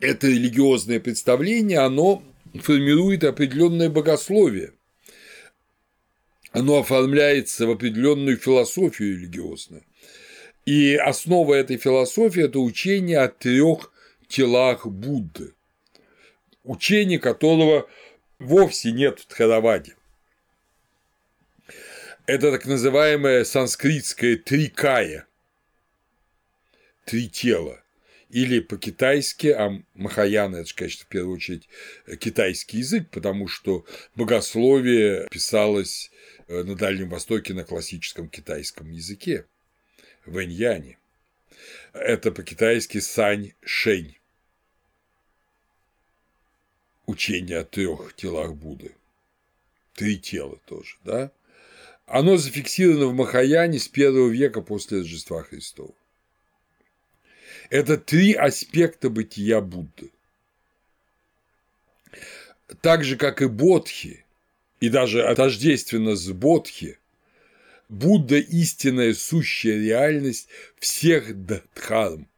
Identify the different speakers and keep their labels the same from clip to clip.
Speaker 1: это религиозное представление, оно формирует определенное богословие, оно оформляется в определенную философию религиозную. И основа этой философии – это учение о трех телах Будды, учение которого вовсе нет в Тхараваде. Это так называемое санскритское трикая – три тела или по-китайски, а Махаяна – это, конечно, в первую очередь китайский язык, потому что богословие писалось э, на Дальнем Востоке на классическом китайском языке, в Эньяне. Это по-китайски Сань Шень. Учение о трех телах Будды. Три тела тоже, да? Оно зафиксировано в Махаяне с первого века после Рождества Христова. Это три аспекта бытия Будды. Так же, как и Бодхи, и даже отождественно с Бодхи, Будда – истинная сущая реальность всех дхарм.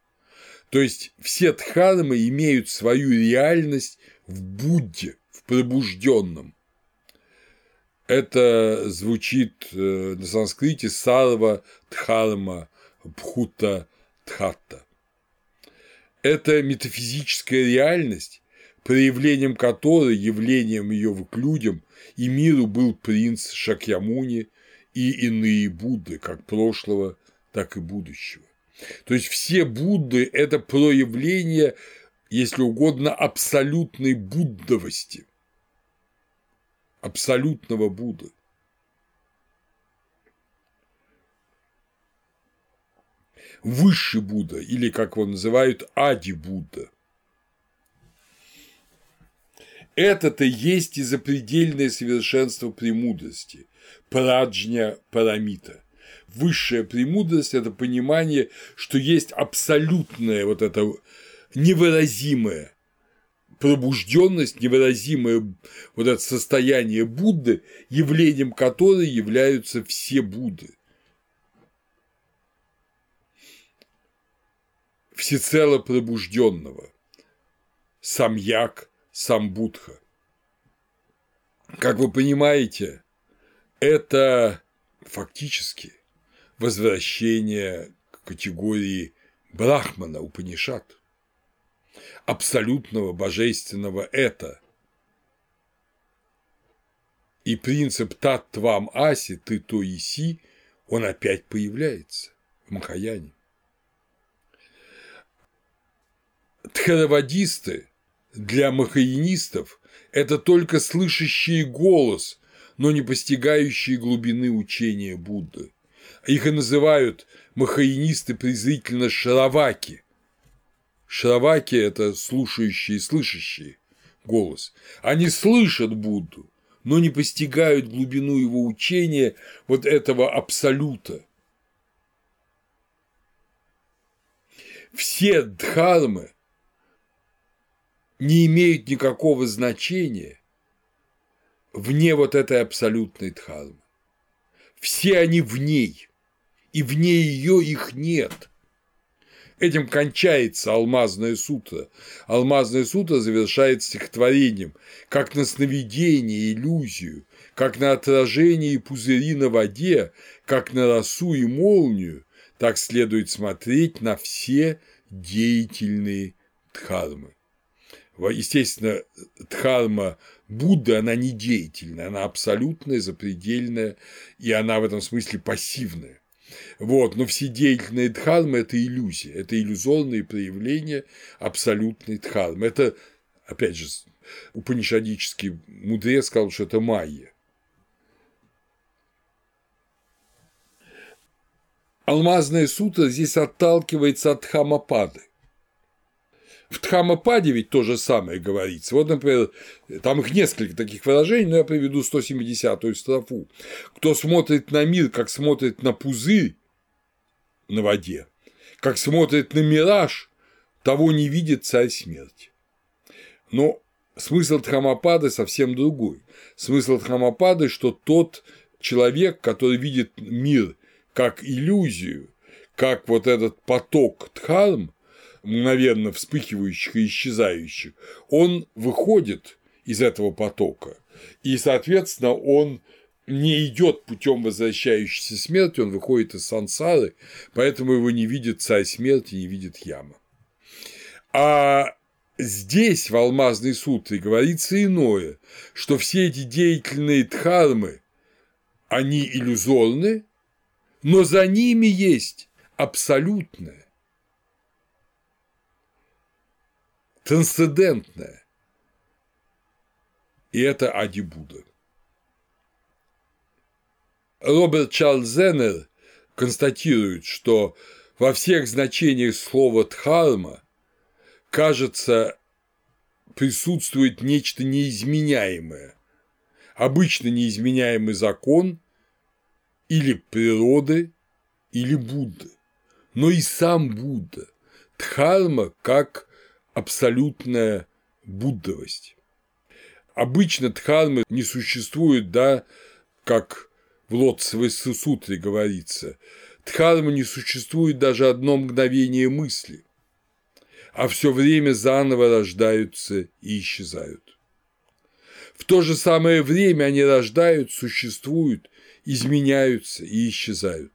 Speaker 1: То есть все дхармы имеют свою реальность в Будде, в пробужденном. Это звучит э, на санскрите сарва дхарма бхута дхатта это метафизическая реальность, проявлением которой, явлением ее к людям и миру был принц Шакьямуни и иные Будды, как прошлого, так и будущего. То есть все Будды – это проявление, если угодно, абсолютной буддовости, абсолютного Будды. Высший Будда, или, как его называют, Ади Будда. Это-то есть и запредельное совершенство премудрости, праджня парамита. Высшая премудрость – это понимание, что есть абсолютное вот это невыразимое пробужденность, невыразимое вот это состояние Будды, явлением которой являются все Будды. Всецело пробужденного, самьяк, самбудха. Как вы понимаете, это фактически возвращение к категории Брахмана Упанишат, абсолютного божественного это. И принцип тат твам аси, ты то и си, он опять появляется в Махаяне. Тхаравадисты для махаинистов – это только слышащие голос, но не постигающие глубины учения Будды. Их и называют махаинисты презрительно шараваки. Шараваки – это слушающие и слышащие голос. Они слышат Будду, но не постигают глубину его учения вот этого абсолюта. Все дхармы не имеют никакого значения вне вот этой абсолютной дхармы. Все они в ней, и вне ее их нет. Этим кончается алмазная сутра. Алмазная сутра завершается стихотворением, как на сновидение, иллюзию, как на отражение и пузыри на воде, как на росу и молнию, так следует смотреть на все деятельные дхармы. Естественно, дхарма Будды, она не деятельная, она абсолютная, запредельная, и она в этом смысле пассивная. Вот, но все деятельные дхармы – это иллюзия, это иллюзорные проявления абсолютной дхармы. Это, опять же, упанишадический мудрец сказал, что это майя. Алмазная сутра здесь отталкивается от хамапады. В Дхамападе ведь то же самое говорится. Вот, например, там их несколько таких выражений, но я приведу 170-ю строфу. Кто смотрит на мир, как смотрит на пузырь на воде, как смотрит на мираж, того не видит царь смерти. Но смысл Дхамапады совсем другой. Смысл Дхамапады, что тот человек, который видит мир как иллюзию, как вот этот поток дхарм, мгновенно вспыхивающих и исчезающих, он выходит из этого потока, и, соответственно, он не идет путем возвращающейся смерти, он выходит из сансары, поэтому его не видит царь смерти, не видит яма. А здесь, в Алмазной сутре, говорится иное, что все эти деятельные дхармы, они иллюзорны, но за ними есть абсолютное, трансцендентное, и это Ади Будда. Роберт Чарльз Зеннер констатирует, что во всех значениях слова «дхарма» кажется присутствует нечто неизменяемое, обычно неизменяемый закон или природы, или Будды, но и сам Будда, дхарма как абсолютная буддовость. Обычно дхармы не существует, да, как в Лотцевой сутре говорится, дхарма не существует даже одно мгновение мысли, а все время заново рождаются и исчезают. В то же самое время они рождают, существуют, изменяются и исчезают.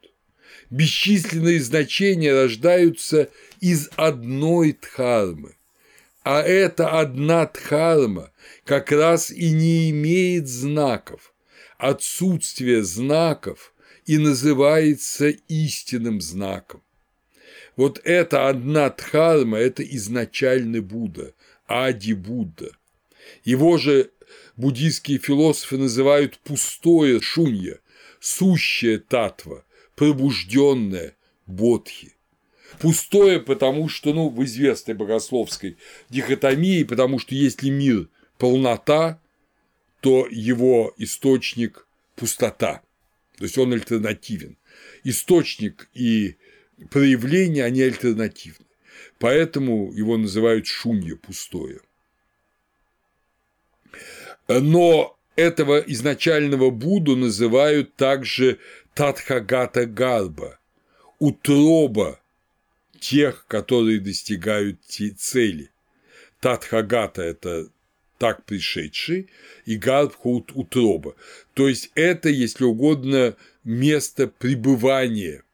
Speaker 1: Бесчисленные значения рождаются из одной дхармы, а эта одна дхарма как раз и не имеет знаков. Отсутствие знаков и называется истинным знаком. Вот эта одна дхарма – это изначальный Будда, Ади Будда. Его же буддийские философы называют пустое шунья, сущее татва, пробужденное бодхи. Пустое, потому что, ну, в известной богословской дихотомии, потому что если мир – полнота, то его источник – пустота, то есть он альтернативен. Источник и проявление, они альтернативны. Поэтому его называют шунья пустое. Но этого изначального Будду называют также Татхагата Гарба, утроба тех, которые достигают цели. Татхагата – это так пришедший, и Гарбха – утроба. То есть это, если угодно, место пребывания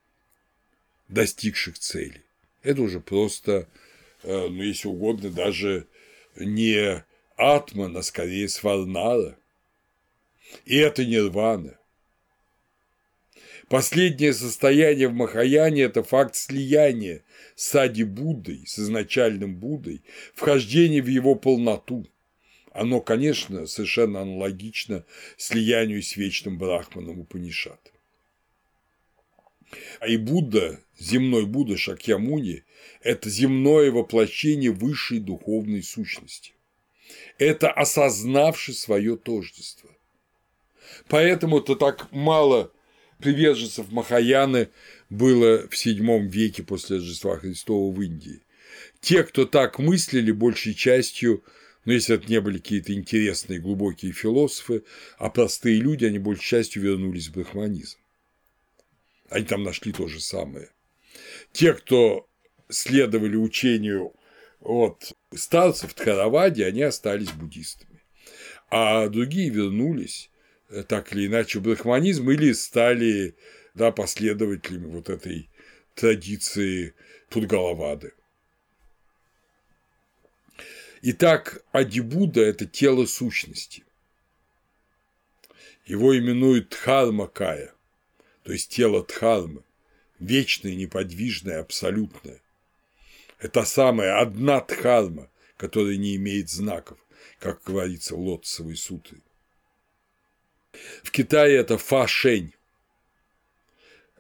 Speaker 1: достигших цели. Это уже просто, э, ну, если угодно, даже не атман, а скорее сварнара. И это нирвана. Последнее состояние в Махаяне – это факт слияния с Ади Буддой, с изначальным Буддой, вхождение в его полноту. Оно, конечно, совершенно аналогично слиянию с вечным Брахманом Упанишат. А и Будда, земной Будда Шакьямуни – это земное воплощение высшей духовной сущности. Это осознавший свое тождество. Поэтому-то так мало приверженцев Махаяны было в VII веке после Рождества Христова в Индии. Те, кто так мыслили, большей частью, ну, если это не были какие-то интересные глубокие философы, а простые люди, они большей частью вернулись в брахманизм. Они там нашли то же самое. Те, кто следовали учению от старцев Тхаравади, они остались буддистами. А другие вернулись так или иначе брахманизм или стали да, последователями вот этой традиции Пудгалавады. Итак, Адибуда – это тело сущности. Его именуют Дхармакая – то есть тело Дхармы, вечное, неподвижное, абсолютное. Это самая одна Дхарма, которая не имеет знаков, как говорится в Лотцевой сутре. В Китае это фашень.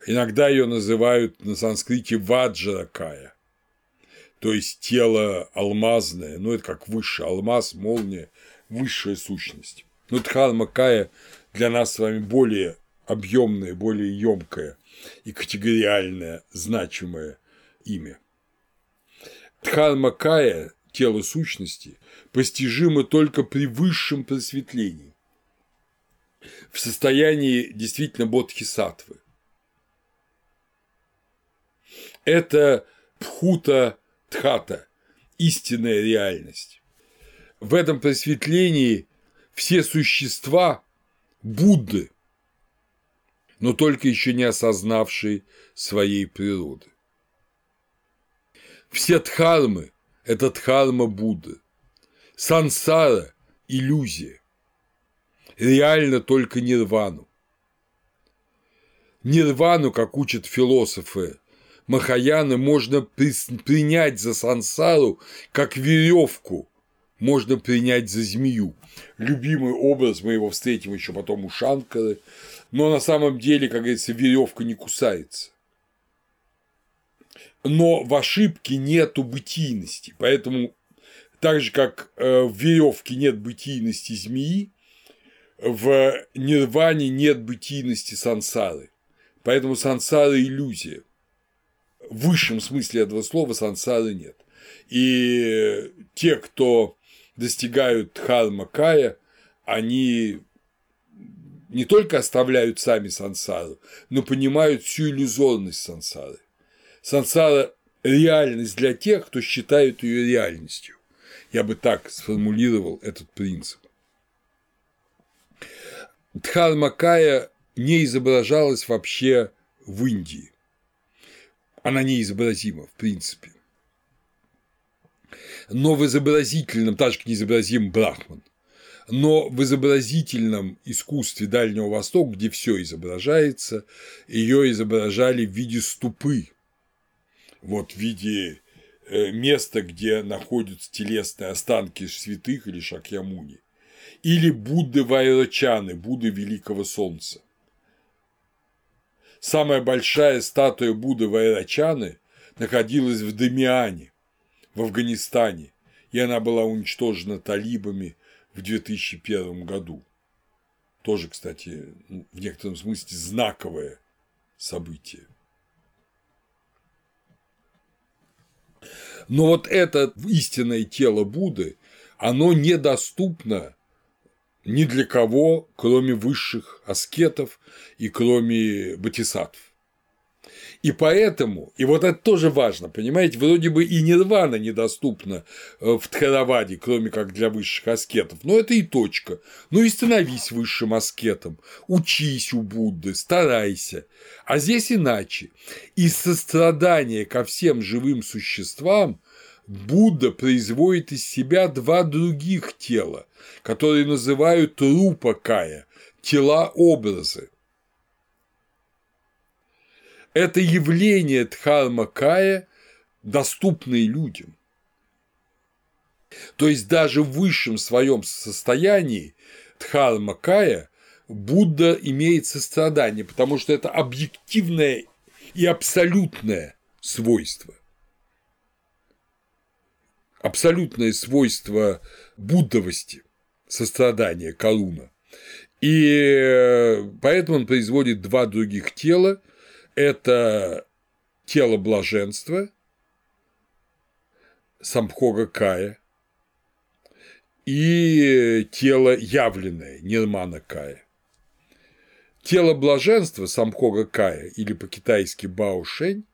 Speaker 1: Иногда ее называют на санскрите ваджракая, то есть тело алмазное, ну это как высший алмаз, молния, высшая сущность. Но Дхарма Кая для нас с вами более объемное, более емкое и категориальное, значимое имя. Дхармакая, тело сущности, постижимо только при высшем просветлении, в состоянии действительно бодхисаттвы. Это пхута тхата – истинная реальность. В этом просветлении все существа – Будды, но только еще не осознавшие своей природы. Все дхармы – это дхарма Будды. Сансара – иллюзия. Реально только нирвану. Нирвану, как учат философы Махаяны, можно принять за сансару как веревку, можно принять за змею. Любимый образ, мы его встретим еще потом у Шанкары, но на самом деле, как говорится, веревка не кусается. Но в ошибке нету бытийности, поэтому так же, как э, в веревке нет бытийности змеи, в нирване нет бытийности сансары. Поэтому сансара – иллюзия. В высшем смысле этого слова сансары нет. И те, кто достигают дхарма кая, они не только оставляют сами сансару, но понимают всю иллюзорность сансары. Сансара – реальность для тех, кто считает ее реальностью. Я бы так сформулировал этот принцип. Дхарма кая не изображалась вообще в Индии. Она неизобразима, в принципе. Но в изобразительном, так же как неизобразим Брахман, но в изобразительном искусстве Дальнего Востока, где все изображается, ее изображали в виде ступы, вот в виде э, места, где находятся телесные останки святых или Шакьямуни, или Будды Вайрачаны, Будды Великого Солнца. Самая большая статуя Будды Вайрачаны находилась в Дамиане, в Афганистане, и она была уничтожена талибами в 2001 году. Тоже, кстати, в некотором смысле знаковое событие. Но вот это истинное тело Будды, оно недоступно ни для кого, кроме высших аскетов и кроме батисатв. И поэтому, и вот это тоже важно, понимаете, вроде бы и нирвана недоступна э, в Тхараваде, кроме как для высших аскетов, но это и точка. Ну и становись высшим аскетом, учись у Будды, старайся. А здесь иначе. Из сострадания ко всем живым существам Будда производит из себя два других тела, которые называют рупа кая – тела-образы. Это явление дхарма кая, доступные людям. То есть даже в высшем своем состоянии дхарма кая Будда имеет сострадание, потому что это объективное и абсолютное свойство абсолютное свойство буддовости, сострадания, калуна. И э, поэтому он производит два других тела. Это тело блаженства, самбхога кая, и тело явленное, нирмана кая. Тело блаженства, самбхога кая, или по-китайски баошень,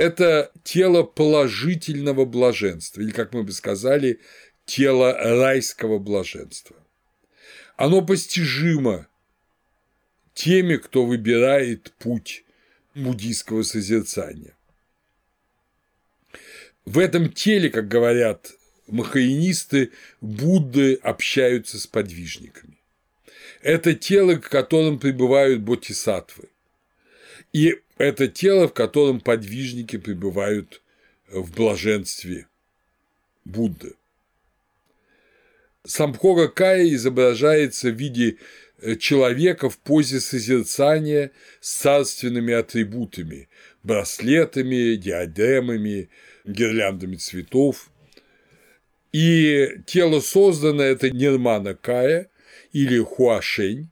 Speaker 1: это тело положительного блаженства, или, как мы бы сказали, тело райского блаженства. Оно постижимо теми, кто выбирает путь буддийского созерцания. В этом теле, как говорят махаинисты, Будды общаются с подвижниками. Это тело, к которым пребывают бодхисаттвы. И это тело, в котором подвижники пребывают в блаженстве Будды. Самбхора Кая изображается в виде э, человека в позе созерцания с царственными атрибутами – браслетами, диадемами, гирляндами цветов. И тело создано – это Нирмана Кая или Хуашень,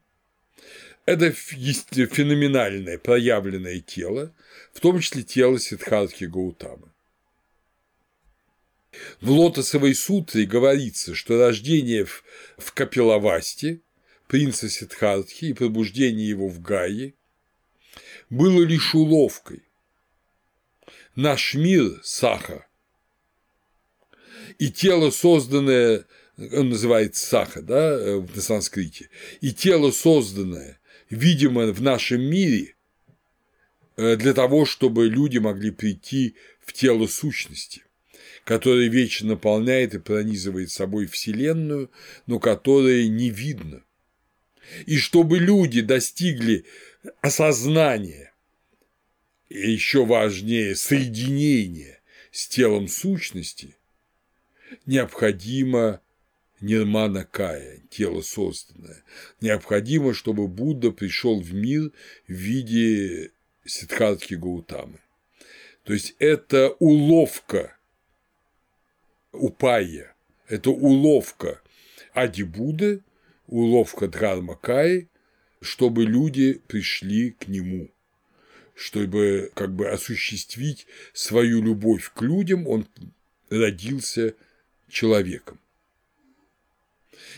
Speaker 1: это феноменальное проявленное тело, в том числе тело Сиддхартхи Гаутамы. В Лотосовой сутре говорится, что рождение в, в Капилавасте принца Сиддхартхи и пробуждение его в Гае было лишь уловкой. Наш мир, Саха, И тело, созданное, он называется саха, да, на санскрите, и тело, созданное, видимо, в нашем мире, э, для того, чтобы люди могли прийти в тело сущности, которое вечно наполняет и пронизывает собой Вселенную, но которое не видно. И чтобы люди достигли осознания, и еще важнее соединения с телом сущности, необходимо нирмана кая, тело созданное. Необходимо, чтобы Будда пришел в мир в виде Сиддхартхи Гаутамы. То есть это уловка упая, это уловка Ади Будды, уловка Дхармакаи, чтобы люди пришли к нему, чтобы как бы осуществить свою любовь к людям, он родился человеком.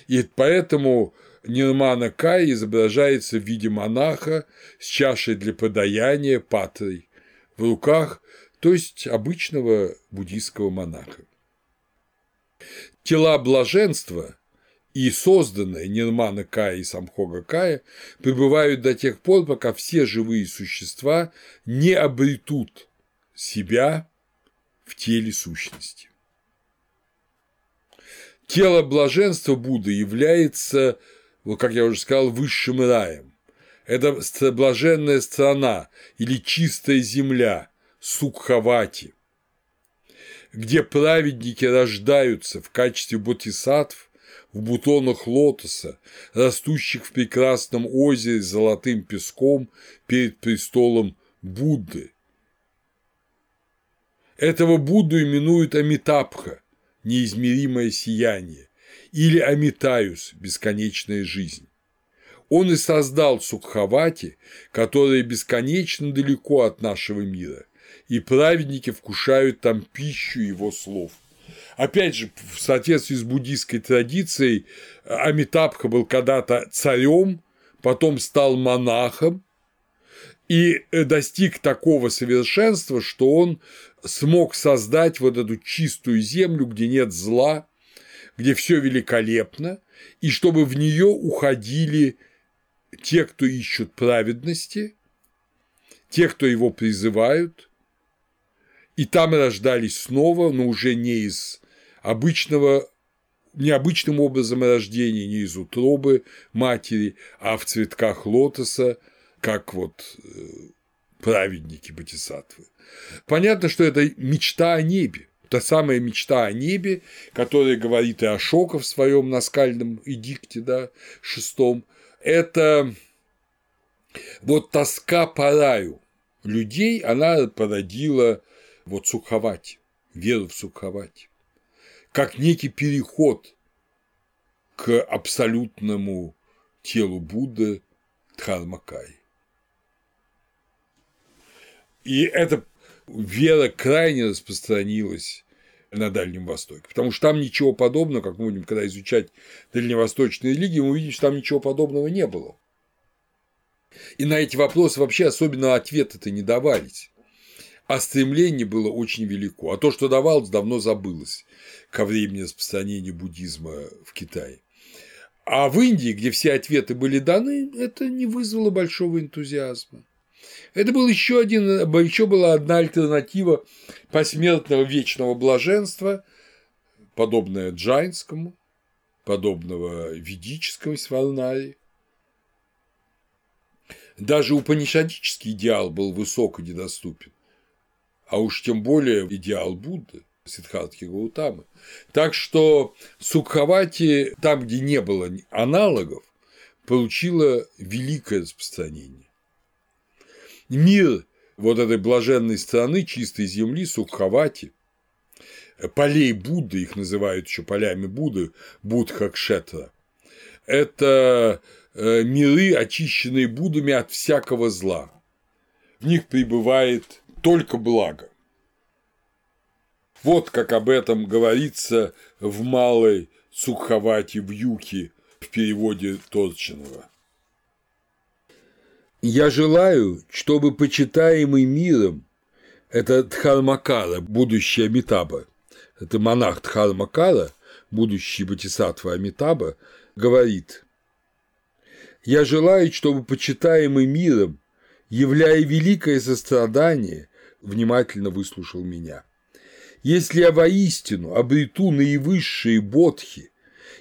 Speaker 1: И поэтому Нирмана Кай изображается в виде монаха с чашей для подаяния патрой в руках, то есть обычного буддийского монаха. Тела блаженства и созданные Нирмана Кая и Самхога Кая пребывают до тех пор, пока все живые существа не обретут себя в теле сущности. Тело блаженства Будды является, вот как я уже сказал, высшим раем. Это блаженная страна или чистая земля, Сукхавати, где праведники рождаются в качестве бодхисаттв в бутонах лотоса, растущих в прекрасном озере с золотым песком перед престолом Будды. Этого Будду именуют Амитабха, неизмеримое сияние, или Амитаюс – бесконечная жизнь. Он и создал Сукхавати, которая бесконечно далеко от нашего мира, и праведники вкушают там пищу его слов. Опять же, в соответствии с буддийской традицией, Амитабха был когда-то царем, потом стал монахом и достиг такого совершенства, что он смог создать вот эту чистую землю, где нет зла, где все великолепно, и чтобы в нее уходили те, кто ищут праведности, те, кто его призывают, и там рождались снова, но уже не из обычного необычным образом рождения, не из утробы матери, а в цветках лотоса, как вот э, праведники Батисатвы. Понятно, что это мечта о небе, та самая мечта о небе, которая говорит и о Шока в своем наскальном эдикте, да, шестом, это вот тоска по раю людей, она породила вот Сукхавати, веру в Сукхавати, как некий переход к абсолютному телу Будды Дхармакай. И эта вера крайне распространилась на Дальнем Востоке, потому что там ничего подобного, как мы будем когда изучать дальневосточные религии, мы увидим, что там ничего подобного не было. И на эти вопросы вообще особенно ответы-то не давались. А стремление было очень велико. А то, что давалось, давно забылось ко времени распространения буддизма в Китае. А в Индии, где все ответы были даны, это не вызвало большого энтузиазма. Это был еще, один, еще была одна альтернатива посмертного вечного блаженства, подобная джайнскому, подобного ведическому сварнари. Даже упанишадический идеал был высок и недоступен, а уж тем более идеал Будды. Сиддхартхи Гаутамы. Так что Сукхавати, там, где не было аналогов, получила великое распространение мир вот этой блаженной страны, чистой земли, Сукхавати, полей Будды, их называют еще полями Будды, Будха Кшетра, это э, миры, очищенные Буддами от всякого зла. В них пребывает только благо. Вот как об этом говорится в малой Сукхавати в Юке в переводе Торчинова. Я желаю, чтобы почитаемый миром, это Дхармакара, будущая Митаба, это монах Дхармакара, будущий Батисатва Амитаба, говорит «Я желаю, чтобы почитаемый миром, являя великое сострадание, внимательно выслушал меня. Если я воистину обрету наивысшие бодхи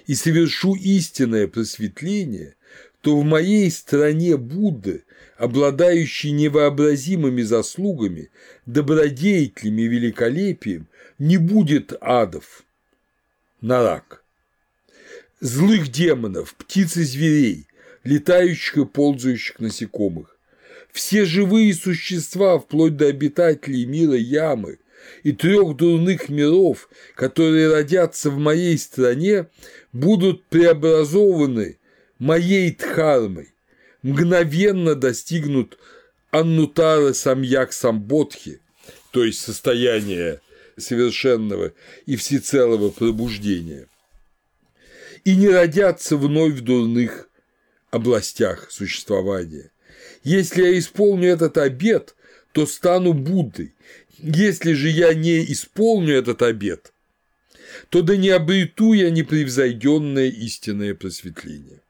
Speaker 1: и совершу истинное просветление, то в моей стране Будды, обладающей невообразимыми заслугами, добродетелями и великолепием, не будет адов. Нарак. Злых демонов, птиц и зверей, летающих и ползающих насекомых. Все живые существа, вплоть до обитателей мира ямы и трех дурных миров, которые родятся в моей стране, будут преобразованы моей дхармой, мгновенно достигнут аннутара самьяк самбодхи, то есть состояния совершенного и всецелого пробуждения, и не родятся вновь в дурных областях существования. Если я исполню этот обет, то стану Буддой. Если же я не исполню этот обет, то да не обрету я непревзойденное истинное просветление.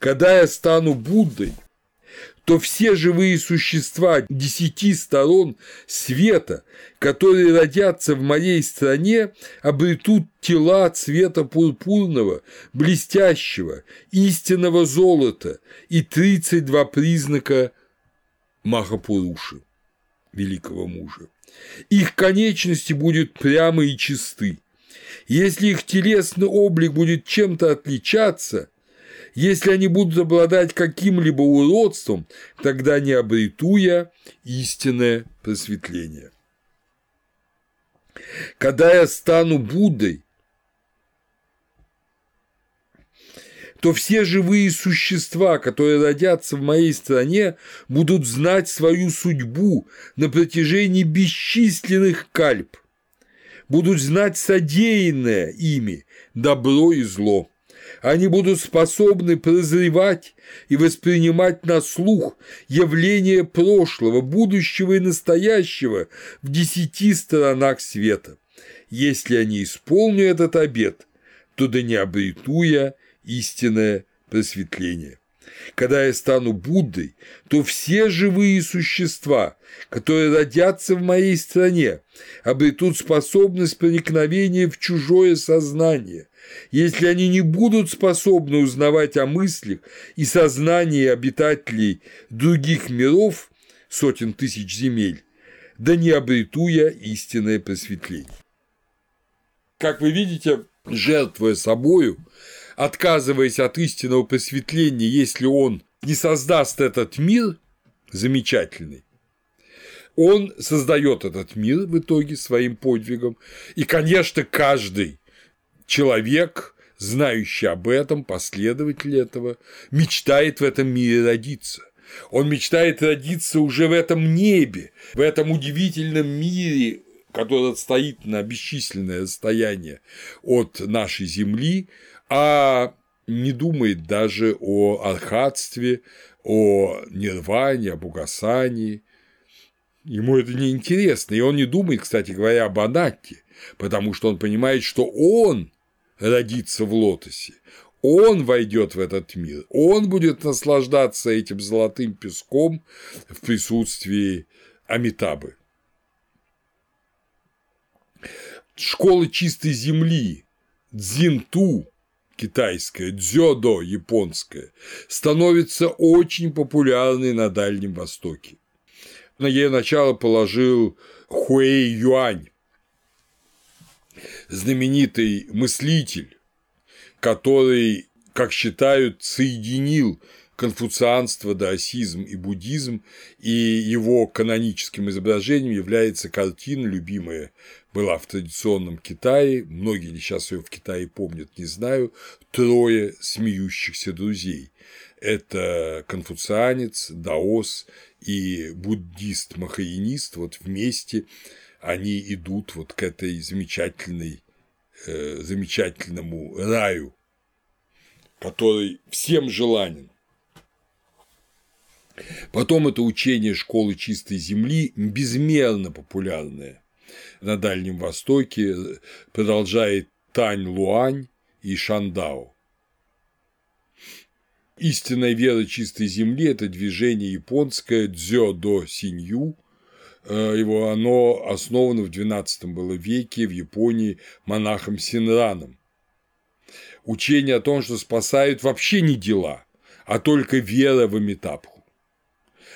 Speaker 1: Когда я стану Буддой, то все живые существа десяти сторон света, которые родятся в моей стране, обретут тела цвета пурпурного, блестящего, истинного золота и 32 признака Махапуруши, великого мужа. Их конечности будут прямы и чисты. Если их телесный облик будет чем-то отличаться, если они будут обладать каким-либо уродством, тогда не обрету я истинное просветление. Когда я стану Буддой, то все живые существа, которые родятся в моей стране, будут знать свою судьбу на протяжении бесчисленных кальп, будут знать содеянное ими добро и зло они будут способны прозревать и воспринимать на слух явления прошлого, будущего и настоящего в десяти сторонах света. Если они исполню этот обет, то да не обрету я истинное просветление. Когда я стану Буддой, то все живые существа, которые родятся в моей стране, обретут способность проникновения в чужое сознание, если они не будут способны узнавать о мыслях и сознании обитателей других миров, сотен тысяч земель, да не обрету я истинное просветление. Как вы видите, жертвуя собою, отказываясь от истинного просветления, если он не создаст этот мир замечательный, он создает этот мир в итоге своим подвигом. И, конечно, каждый человек, знающий об этом, последователь этого, мечтает в этом мире родиться. Он мечтает родиться уже в этом небе, в этом удивительном мире, который стоит на бесчисленное расстояние от нашей Земли, а не думает даже о архатстве, о нирване, об угасании. Ему это не интересно, и он не думает, кстати говоря, об анатте, потому что он понимает, что он родится в лотосе. Он войдет в этот мир, он будет наслаждаться этим золотым песком в присутствии Амитабы. Школа чистой земли, Дзинту, китайская, дзёдо, японская, становится очень популярной на Дальнем Востоке. На ее начало положил Хуэй Юань, знаменитый мыслитель, который, как считают, соединил конфуцианство, даосизм и буддизм, и его каноническим изображением является картина, любимая была в традиционном Китае, многие ли сейчас ее в Китае помнят, не знаю, «Трое смеющихся друзей». Это конфуцианец, даос и буддист-махаинист вот вместе они идут вот к этой замечательной, э, замечательному раю, который всем желанен. Потом это учение школы чистой земли безмерно популярное. на Дальнем Востоке, продолжает Тань Луань и Шандао. Истинная вера чистой земли – это движение японское дзё до синью. Э, его оно основано в XII было веке в Японии монахом Синраном. Учение о том, что спасают вообще не дела, а только вера в Амитабху.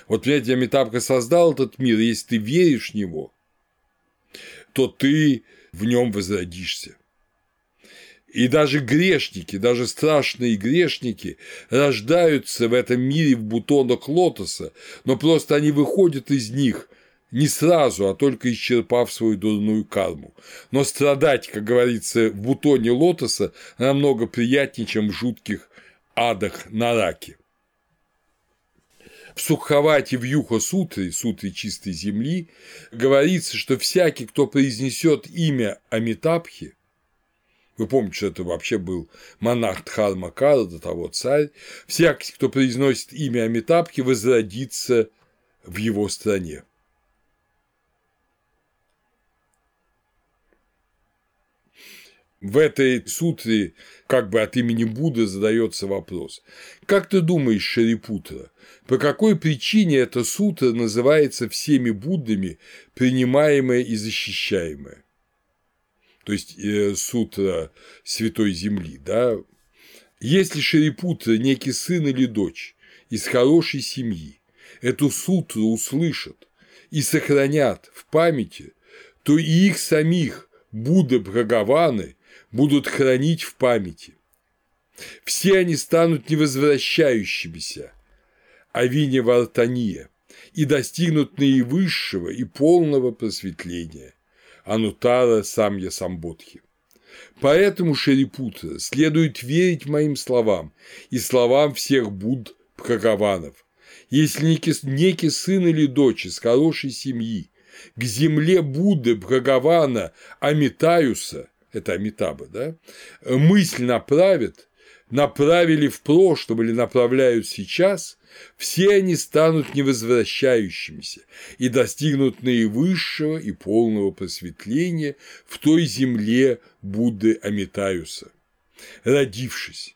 Speaker 1: Вот, понимаете, Амитабха создал этот мир, если ты веришь в него, то ты в нем возродишься. И даже грешники, даже страшные грешники рождаются в этом мире в бутонах лотоса, но просто они выходят из них не сразу, а только исчерпав свою дурную карму. Но страдать, как говорится, в бутоне лотоса намного приятнее, чем в жутких адах на раке. В Суххавате в Юха Сутре, Сутре чистой земли, говорится, что всякий, кто произнесет имя Амитабхи, вы помните, что это вообще был монарх Дхармакара, до того царь. Всякий, кто произносит имя Амитабхи, возродится в его стране. В этой сутре как бы от имени Будды задается вопрос. Как ты думаешь, Шарипутра, по какой причине эта сутра называется всеми Буддами принимаемая и защищаемая? то есть э, сутра Святой Земли, да, если Шарипутра некий сын или дочь из хорошей семьи эту сутру услышат и сохранят в памяти, то и их самих Будда Бхагаваны будут хранить в памяти. Все они станут невозвращающимися, а вине вартания, и достигнут наивысшего и полного просветления. Анутара Самья Самбодхи. Поэтому, Шерипутра, следует верить моим словам и словам всех Будд Бхагаванов. Если некий, некий сын или дочь из хорошей семьи к земле Будды Бхагавана Амитаюса, это Амитаба, да, мысль направит, направили в прошлом или направляют сейчас, все они станут невозвращающимися и достигнут наивысшего и полного просветления в той земле Будды Амитаюса, родившись.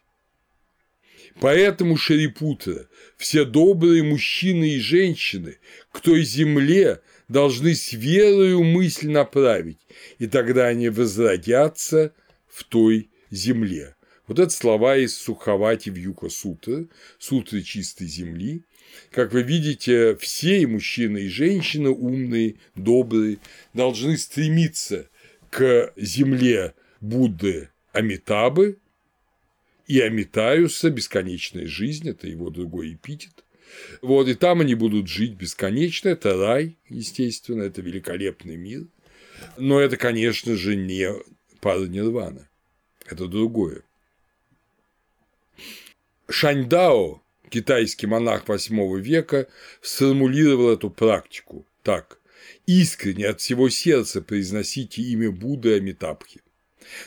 Speaker 1: Поэтому Шарипутра, все добрые мужчины и женщины к той земле должны с верою мысль направить, и тогда они возродятся в той земле. Вот это слова из Суховати в Юка Сутры, Сутры чистой земли. Как вы видите, все и мужчины, и женщины умные, добрые, должны стремиться к земле Будды Амитабы и Амитаюса, бесконечная жизнь, это его другой эпитет. Вот, и там они будут жить бесконечно, это рай, естественно, это великолепный мир. Но это, конечно же, не пара нирвана, это другое. Шаньдао, китайский монах VIII века, сформулировал эту практику так искренне от всего сердца произносите имя Будды Амитабхи.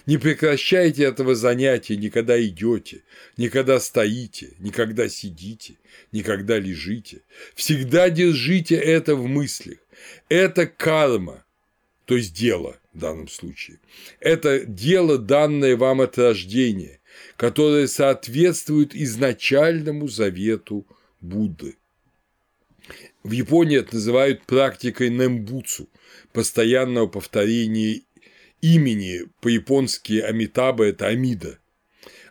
Speaker 1: Не прекращайте этого занятия, никогда идете, никогда стоите, никогда сидите, никогда лежите. Всегда держите это в мыслях. Это карма, то есть дело в данном случае. Это дело, данное вам от рождения, которое соответствует изначальному завету Будды. В Японии это называют практикой нембуцу – постоянного повторения имени, по-японски Амитаба – это Амида.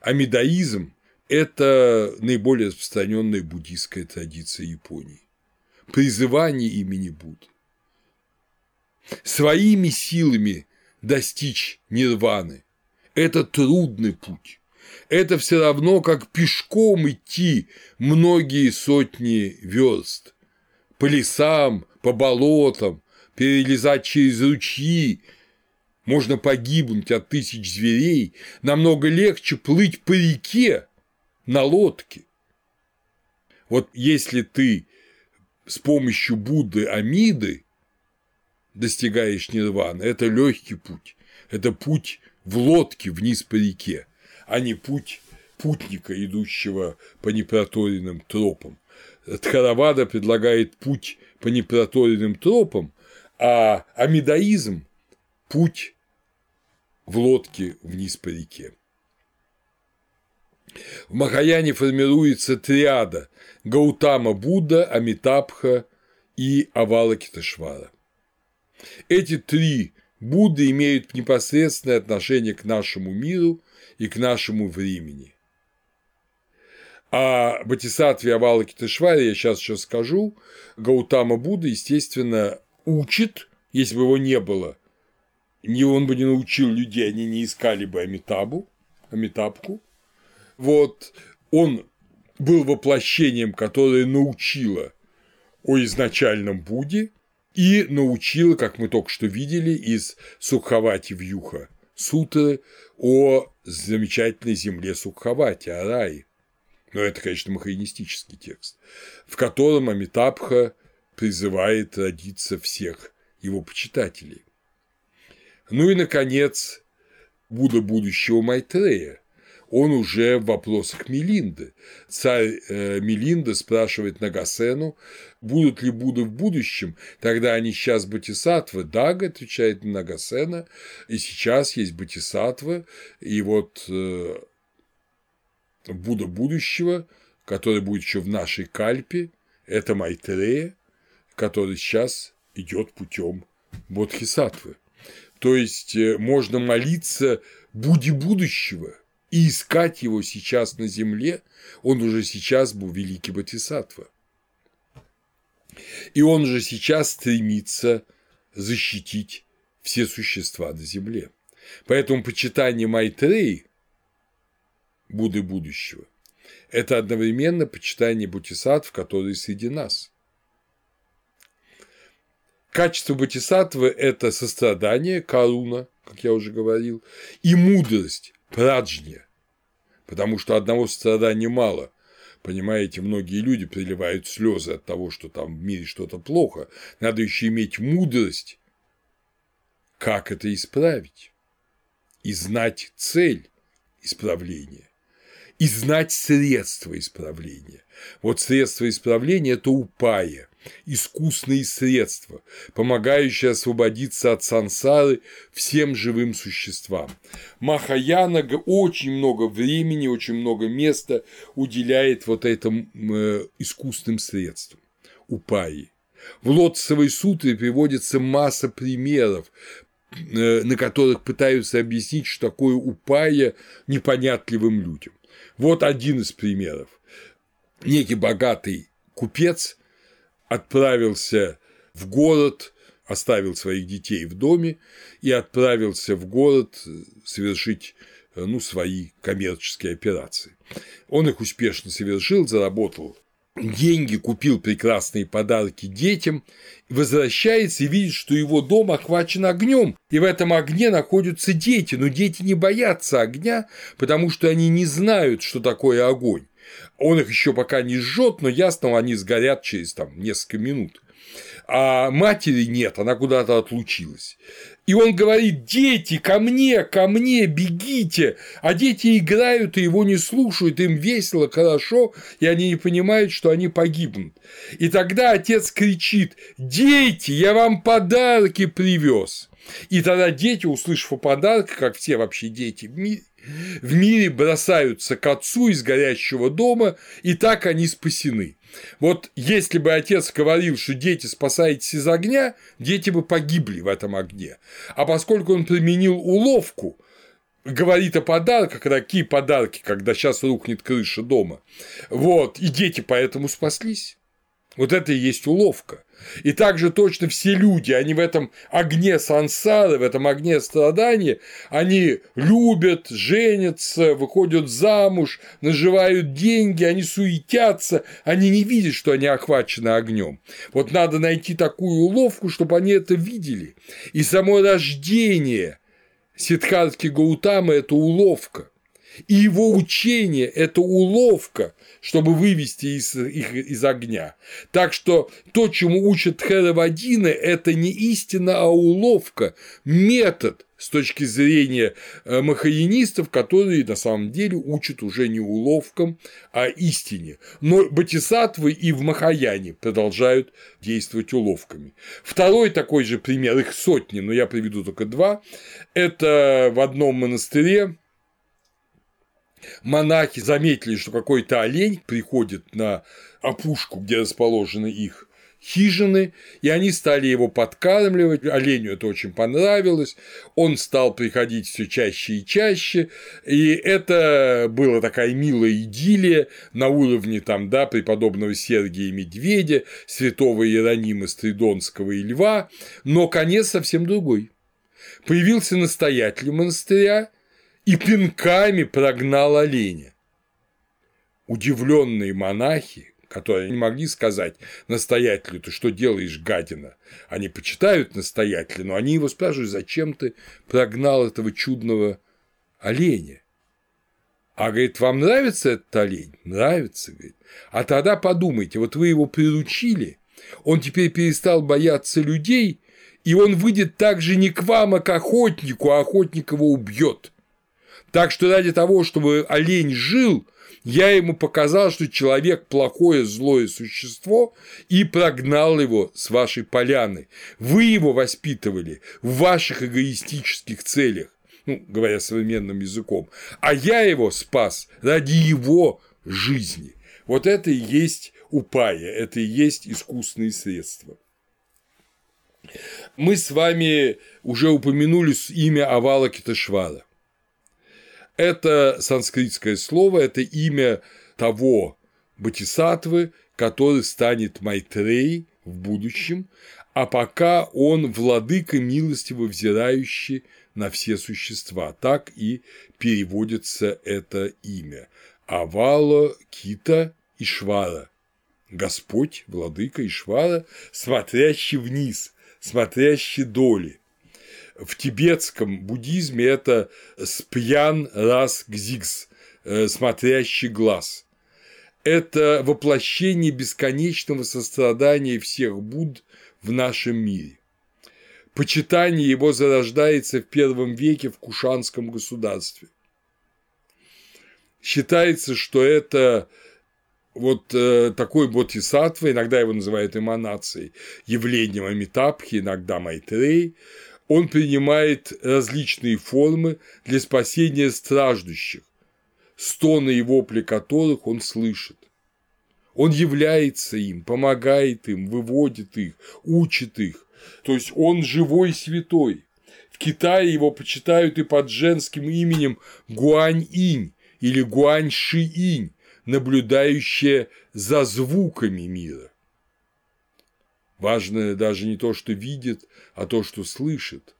Speaker 1: Амидаизм – это наиболее распространенная буддийская традиция Японии. Призывание имени Будды. Своими силами достичь нирваны – это трудный путь это все равно, как пешком идти многие сотни верст. По лесам, по болотам, перелезать через ручьи. Можно погибнуть от тысяч зверей, намного легче плыть по реке на лодке. Вот если ты с помощью Будды Амиды достигаешь нирваны, это легкий путь, это путь в лодке вниз по реке а не путь путника, идущего по непроторенным тропам. Тхаравада предлагает путь по непроторенным тропам, а амидаизм путь в лодке вниз по реке. В Махаяне формируется триада Гаутама Будда, Амитабха и Авалакиташвара. Эти три Будды имеют непосредственное отношение к нашему миру и к нашему времени. А Батисатве Авалакиташваре я сейчас еще скажу, Гаутама Будда, естественно, учит, если бы его не было, не он бы не научил людей, они не искали бы Амитабу, Амитабку. Вот он был воплощением, которое научило о изначальном Будде и научило, как мы только что видели из Сукхавати Вьюха сутры о замечательной земле Сукхавати, о рае. Но это, конечно, махаинистический текст, в котором Амитабха призывает родиться всех его почитателей. Ну и, наконец, Будда будущего Майтрея. Он уже в вопросах Мелинды. Царь э, Мелинда спрашивает Нагасену, будут ли Будды в будущем, тогда они сейчас Батисатвы. Дага отвечает Нагасена, и сейчас есть Батисатва, и вот э, Будда будущего, который будет еще в нашей кальпе, это Майтрея, который сейчас идет путем Бодхисаттвы. То есть э, можно молиться Будде будущего и искать его сейчас на земле, он уже сейчас был великий Бодхисаттва. И он же сейчас стремится защитить все существа на земле. Поэтому почитание Майтреи, Будды будущего, это одновременно почитание Бодхисаттв, которые среди нас. Качество бодхисаттвы – это сострадание, каруна, как я уже говорил, и мудрость, праджня, потому что одного сострадания мало. Понимаете, многие люди приливают слезы от того, что там в мире что-то плохо. Надо еще иметь мудрость, как это исправить, и знать цель исправления, и знать средства исправления. Вот средства исправления – это упая, искусные средства, помогающие освободиться от сансары всем живым существам. Махаяна очень много времени, очень много места уделяет вот этим э, искусственным средствам – упаи. В Лотцевой сутре приводится масса примеров, э, на которых пытаются объяснить, что такое упая непонятливым людям. Вот один из примеров. Некий богатый купец отправился в город, оставил своих детей в доме и отправился в город совершить ну, свои коммерческие операции. Он их успешно совершил, заработал деньги, купил прекрасные подарки детям, возвращается и видит, что его дом охвачен огнем, и в этом огне находятся дети, но дети не боятся огня, потому что они не знают, что такое огонь. Он их еще пока не жжет, но ясно, они сгорят через там, несколько минут. А матери нет, она куда-то отлучилась. И он говорит, дети, ко мне, ко мне, бегите. А дети играют и его не слушают, им весело, хорошо, и они не понимают, что они погибнут. И тогда отец кричит, дети, я вам подарки привез. И тогда дети, услышав о подарках, как все вообще дети в мире, в мире бросаются к отцу из горящего дома, и так они спасены. Вот если бы отец говорил, что дети спасаетесь из огня, дети бы погибли в этом огне. А поскольку он применил уловку, говорит о подарках, какие подарки, когда сейчас рухнет крыша дома, вот, и дети поэтому спаслись. Вот это и есть уловка. И также точно все люди, они в этом огне сансары, в этом огне страдания, они любят, женятся, выходят замуж, наживают деньги, они суетятся, они не видят, что они охвачены огнем. Вот надо найти такую уловку, чтобы они это видели. И само рождение Сидхартки Гаутамы – это уловка. И его учение – это уловка, чтобы вывести из, их из огня. Так что то, чему учат Херавадины, это не истина, а уловка, метод, с точки зрения э, махаинистов, которые на самом деле учат уже не уловкам, а истине. Но бодисаттвы и в Махаяне продолжают действовать уловками. Второй такой же пример, их сотни, но я приведу только два, это в одном монастыре монахи заметили, что какой-то олень приходит на опушку, где расположены их хижины, и они стали его подкармливать. Оленю это очень понравилось. Он стал приходить все чаще и чаще, и это была такая милая идиллия на уровне там, да, преподобного Сергия Медведя, святого Иеронима Стридонского и Льва, но конец совсем другой. Появился настоятель монастыря и пинками прогнал оленя. Удивленные монахи которые не могли сказать настоятелю, ты что делаешь, гадина? Они почитают настоятеля, но они его спрашивают, зачем ты прогнал этого чудного оленя? А говорит, вам нравится этот олень? Нравится, говорит. А тогда подумайте, вот вы его приручили, он теперь перестал бояться людей, и он выйдет также не к вам, а к охотнику, а охотник его убьет. Так что ради того, чтобы олень жил, я ему показал, что человек плохое, злое существо и прогнал его с вашей поляны. Вы его воспитывали в ваших эгоистических целях, ну, говоря современным языком, а я его спас ради его жизни. Вот это и есть упая, это и есть искусственные средства. Мы с вами уже упомянули имя Авала Киташвара. Это санскритское слово, это имя того Батисатвы, который станет Майтрей в будущем, а пока он владыка милостиво взирающий на все существа. Так и переводится это имя. Авала Кита Ишвара. Господь, владыка Ишвара, смотрящий вниз, смотрящий доли в тибетском буддизме это спьян рас гзикс, э, смотрящий глаз. Это воплощение бесконечного сострадания всех Будд в нашем мире. Почитание его зарождается в первом веке в Кушанском государстве. Считается, что это вот э, такой бодхисаттва, иногда его называют эманацией, явлением Амитабхи, иногда Майтрей, он принимает различные формы для спасения страждущих, стоны и вопли которых он слышит. Он является им, помогает им, выводит их, учит их. То есть он живой святой. В Китае его почитают и под женским именем Гуань-инь или Гуань-ши-инь, наблюдающая за звуками мира. Важно даже не то, что видит, а то, что слышит.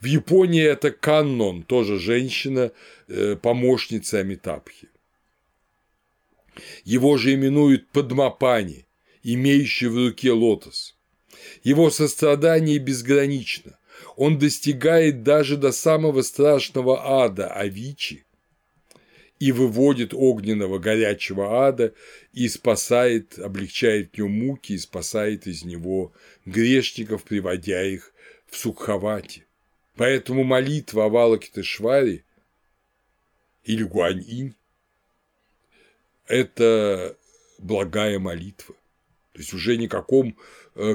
Speaker 1: В Японии это каннон, тоже женщина, э, помощница Амитабхи. Его же именуют Падмапани, имеющий в руке лотос. Его сострадание безгранично. Он достигает даже до самого страшного ада Авичи, и выводит огненного горячего ада и спасает, облегчает в нем муки и спасает из него грешников, приводя их в Сукхавати. Поэтому молитва Авалакитешвари или Гуань-инь – это благая молитва. То есть уже никаком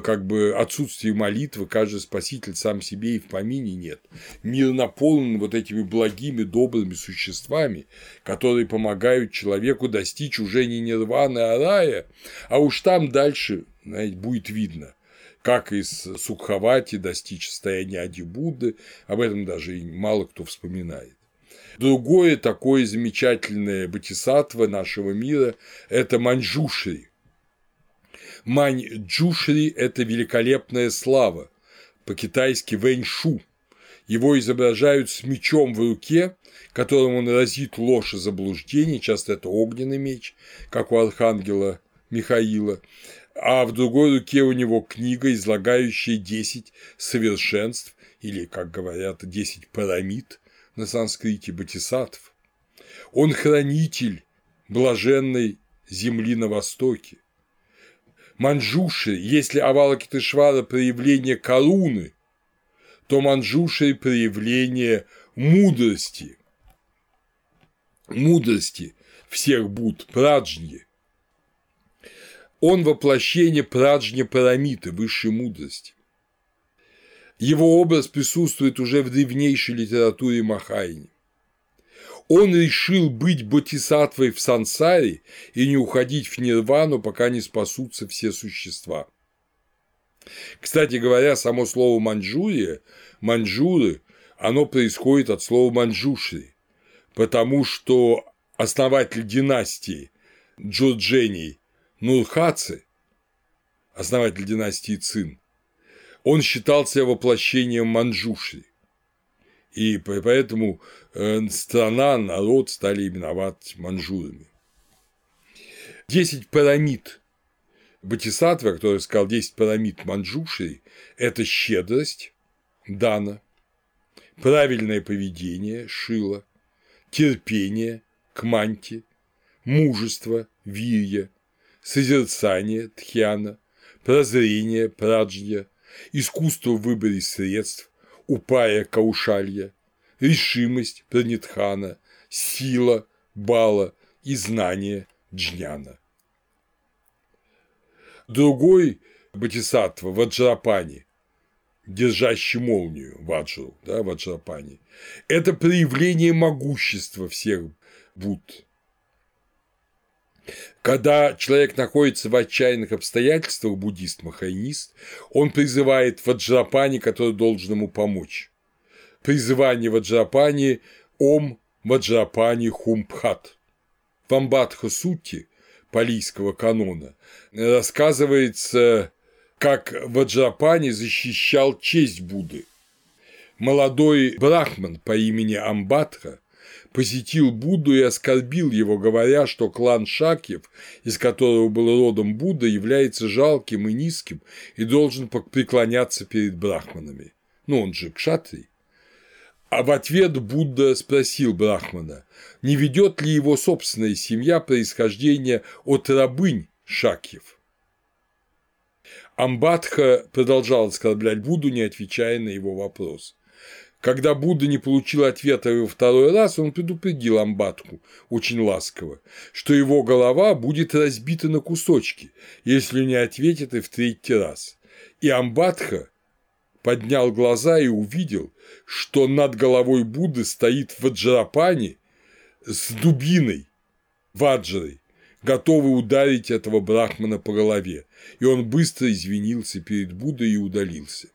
Speaker 1: как бы отсутствии молитвы каждый спаситель сам себе и в помине нет. Мир наполнен вот этими благими, добрыми существами, которые помогают человеку достичь уже не нирваны, а рая, а уж там дальше знаете, будет видно, как из Сукхавати достичь состояния Ади Будды, об этом даже мало кто вспоминает. Другое такое замечательное бодхисаттва нашего мира – это Маньчжушри – Мань Джушри – это великолепная слава, по-китайски Вэньшу. Его изображают с мечом в руке, которым он разит ложь и заблуждение, часто это огненный меч, как у архангела Михаила, а в другой руке у него книга, излагающая 10 совершенств, или, как говорят, 10 пирамид на санскрите Батисатов. Он хранитель блаженной земли на востоке. Манджуши, если Авалакитешвара проявление Каруны, то Манджуши – проявление мудрости, мудрости всех Буд, праджни. Он воплощение праджни парамиты, высшей мудрости. Его образ присутствует уже в древнейшей литературе Махайни. Он решил быть бодхисаттвой в сансаре и не уходить в нирвану, пока не спасутся все существа. Кстати говоря, само слово «маньчжурия», «маньчжуры», оно происходит от слова «маньчжушри», потому что основатель династии Джорджений Нурхаци, основатель династии Цин, он считался воплощением Манджушри. И поэтому э, страна, народ стали именовать манжурами. Десять пирамид Батисатва, который сказал 10 пирамид Манджушри, это щедрость, дана, правильное поведение, шила, терпение, кманти, мужество, вирья, созерцание, тхьяна, прозрение, праджья, искусство в выборе средств, упая каушалья, решимость пранитхана, сила бала и знание джняна. Другой Батисатва Ваджрапани, держащий молнию Ваджру, да, Ваджрапани, это проявление могущества всех Будд. Когда человек находится в отчаянных обстоятельствах, буддист-махайнист, он призывает Ваджрапани, который должен ему помочь. Призывание Ваджрапани – Ом Ваджрапани Хумпхат. В Амбадха Сутти палийского канона рассказывается, как Ваджрапани защищал честь Будды. Молодой брахман по имени Амбатха посетил Будду и оскорбил его, говоря, что клан Шакьев, из которого был родом Будда, является жалким и низким и должен преклоняться перед брахманами. Ну, он же кшатрий. А в ответ Будда спросил Брахмана, не ведет ли его собственная семья происхождения от рабынь Шакьев. Амбатха продолжал оскорблять Будду, не отвечая на его вопрос. Когда Будда не получил ответа во второй раз, он предупредил Амбатху очень ласково, что его голова будет разбита на кусочки, если не ответит и в третий раз. И Амбатха поднял глаза и увидел, что над головой Будды стоит Ваджрапани с дубиной, ваджрой, готовый ударить этого брахмана по голове, и он быстро извинился перед Буддой и удалился.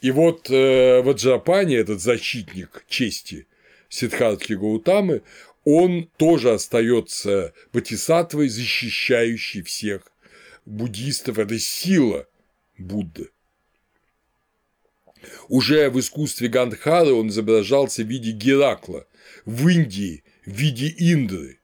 Speaker 1: И вот э, Ваджрапани, этот защитник чести Сиддхартхи Гаутамы, он тоже остается бодхисаттвой, защищающей всех буддистов. Это сила Будды. Уже в искусстве Гандхары он изображался в виде Геракла, в Индии в виде Индры.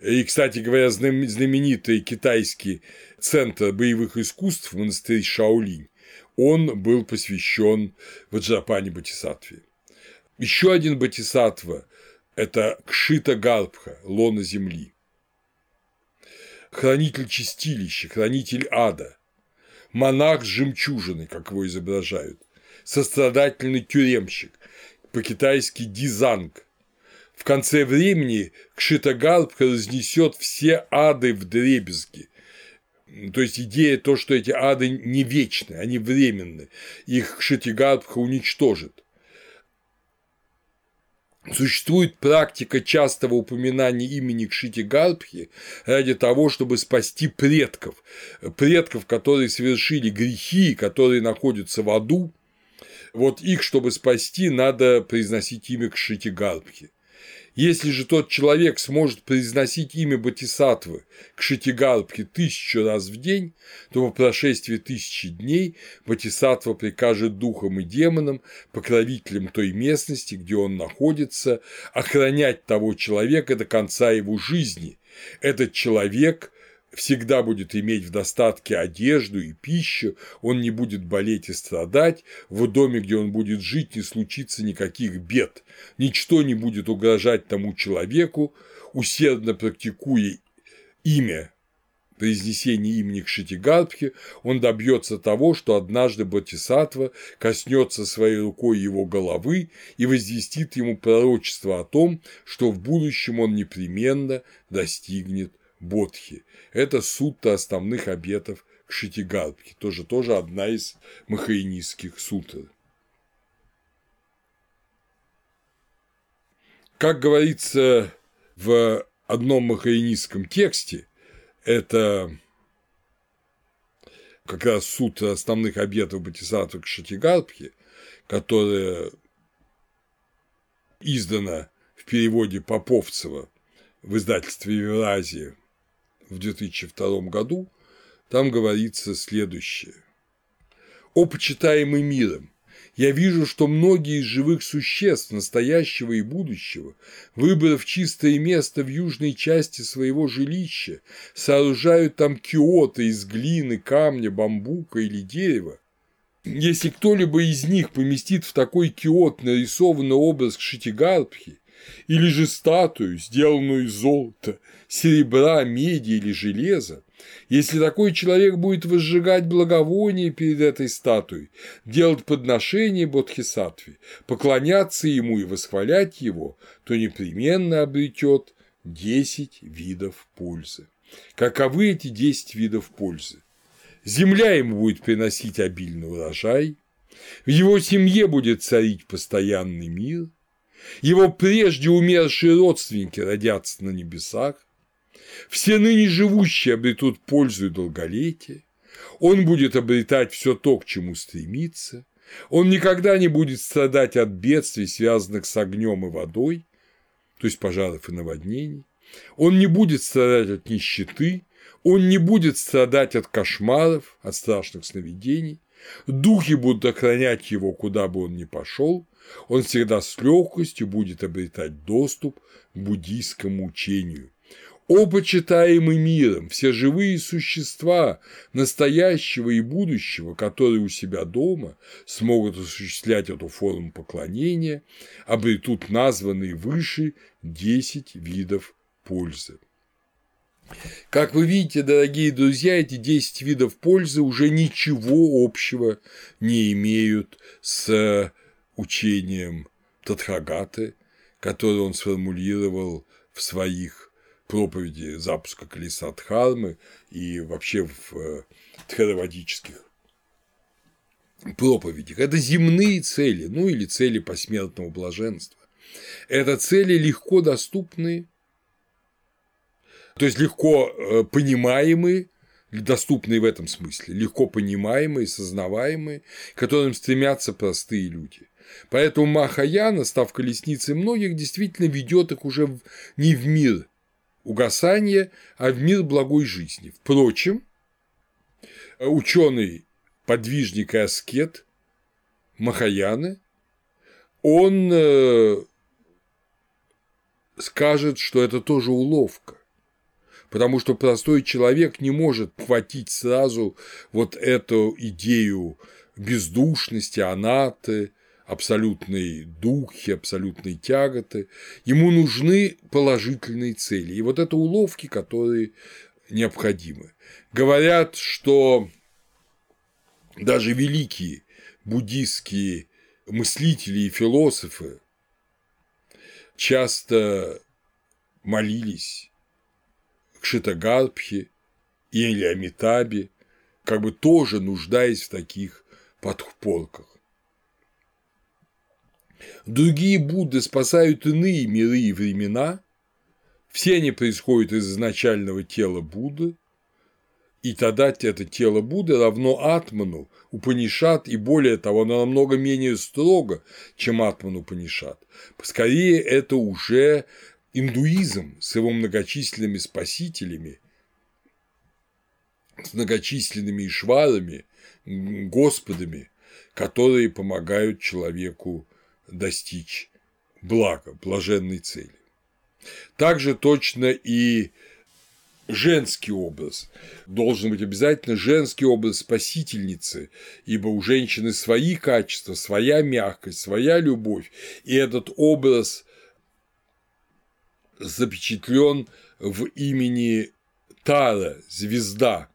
Speaker 1: И, кстати говоря, знаменитый китайский центр боевых искусств монастырь Шаолинь он был посвящен Ваджрапани Батисатве. Еще один Батисатва – это Кшита Гарбха, лона земли. Хранитель чистилища, хранитель ада, монах с жемчужиной, как его изображают, сострадательный тюремщик, по-китайски дизанг. В конце времени Кшитагарбха разнесет все ады в дребезги, то есть идея то, что эти ады не вечны, они временны, их Кшитигарбха уничтожит. Существует практика частого упоминания имени Кшитигарбхи ради того, чтобы спасти предков, предков, которые совершили грехи, которые находятся в аду. Вот их, чтобы спасти, надо произносить имя Кшитигарбхи. Если же тот человек сможет произносить имя Батисатвы к Шитигарбхе тысячу раз в день, то по прошествии тысячи дней Батисатва прикажет духам и демонам, покровителям той местности, где он находится, охранять того человека до конца его жизни. Этот человек всегда будет иметь в достатке одежду и пищу, он не будет болеть и страдать, в доме, где он будет жить, не случится никаких бед, ничто не будет угрожать тому человеку, усердно практикуя имя произнесении имени Кшитигарбхи он добьется того, что однажды Бодхисаттва коснется своей рукой его головы и возвестит ему пророчество о том, что в будущем он непременно достигнет Бодхи. Это сутта основных обетов Кшитигарбхи, тоже, тоже одна из махаинистских сутр. Как говорится в одном махаинистском тексте, это как раз суд основных обетов Батисатвы Кшатигарбхи, которая издана в переводе Поповцева в издательстве Евразия в 2002 году, там говорится следующее. «О почитаемый миром, я вижу, что многие из живых существ настоящего и будущего, выбрав чистое место в южной части своего жилища, сооружают там киоты из глины, камня, бамбука или дерева. Если кто-либо из них поместит в такой киот нарисованный образ Кшитигарбхи, или же статую, сделанную из золота, серебра, меди или железа, если такой человек будет возжигать благовоние перед этой статуей, делать подношение Бодхисаттве, поклоняться ему и восхвалять его, то непременно обретет 10 видов пользы. Каковы эти 10 видов пользы? Земля ему будет приносить обильный урожай, в его семье будет царить постоянный мир, его прежде умершие родственники родятся на небесах, все ныне живущие обретут пользу и долголетие, он будет обретать все то, к чему стремится, он никогда не будет страдать от бедствий, связанных с огнем и водой, то есть пожаров и наводнений, он не будет страдать от нищеты, он не будет страдать от кошмаров, от страшных сновидений, духи будут охранять его, куда бы он ни пошел, он всегда с легкостью будет обретать доступ к буддийскому учению, о, почитаемый миром, все живые существа настоящего и будущего, которые у себя дома смогут осуществлять эту форму поклонения, обретут названные выше 10 видов пользы. Как вы видите, дорогие друзья, эти 10 видов пользы уже ничего общего не имеют с учением Тадхагаты, которое он сформулировал в своих проповеди запуска колеса Дхармы и вообще в э, тхаравадических проповедях. Это земные цели, ну или цели посмертного блаженства. Это цели легко доступные, то есть легко э, понимаемые, доступные в этом смысле, легко понимаемые, сознаваемые, к которым стремятся простые люди. Поэтому Махаяна, став колесницей многих, действительно ведет их уже не в мир угасания, а в мир благой жизни. Впрочем, ученый, подвижник и аскет Махаяны, он э, скажет, что это тоже уловка, потому что простой человек не может хватить сразу вот эту идею бездушности, анаты, абсолютной духи, абсолютной тяготы, ему нужны положительные цели. И вот это уловки, которые необходимы. Говорят, что даже великие буддистские мыслители и философы часто молились к Шитагарбхе или Амитабе, как бы тоже нуждаясь в таких подпорках. Другие Будды спасают иные миры и времена, все они происходят из изначального тела Будды, и тогда это тело Будды равно Атману, Упанишат, и более того, оно намного менее строго, чем Атман Упанишат. Скорее, это уже индуизм с его многочисленными спасителями, с многочисленными ишварами, господами, которые помогают человеку достичь блага, блаженной цели. Также точно и женский образ. Должен быть обязательно женский образ спасительницы, ибо у женщины свои качества, своя мягкость, своя любовь, и этот образ запечатлен в имени Тара, звезда.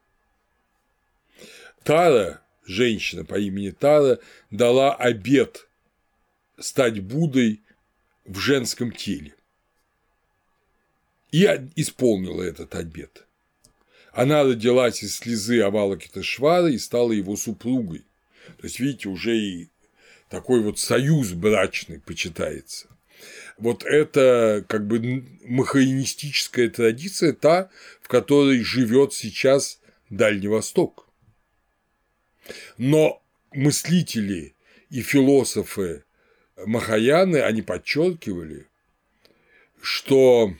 Speaker 1: Тара, женщина по имени Тара, дала обет стать Буддой в женском теле. И исполнила этот обет. Она родилась из слезы Авалокитешвара и стала его супругой. То есть, видите, уже и такой вот союз брачный почитается. Вот это как бы махаинистическая традиция, та, в которой живет сейчас Дальний Восток. Но мыслители и философы Махаяны, они подчеркивали, что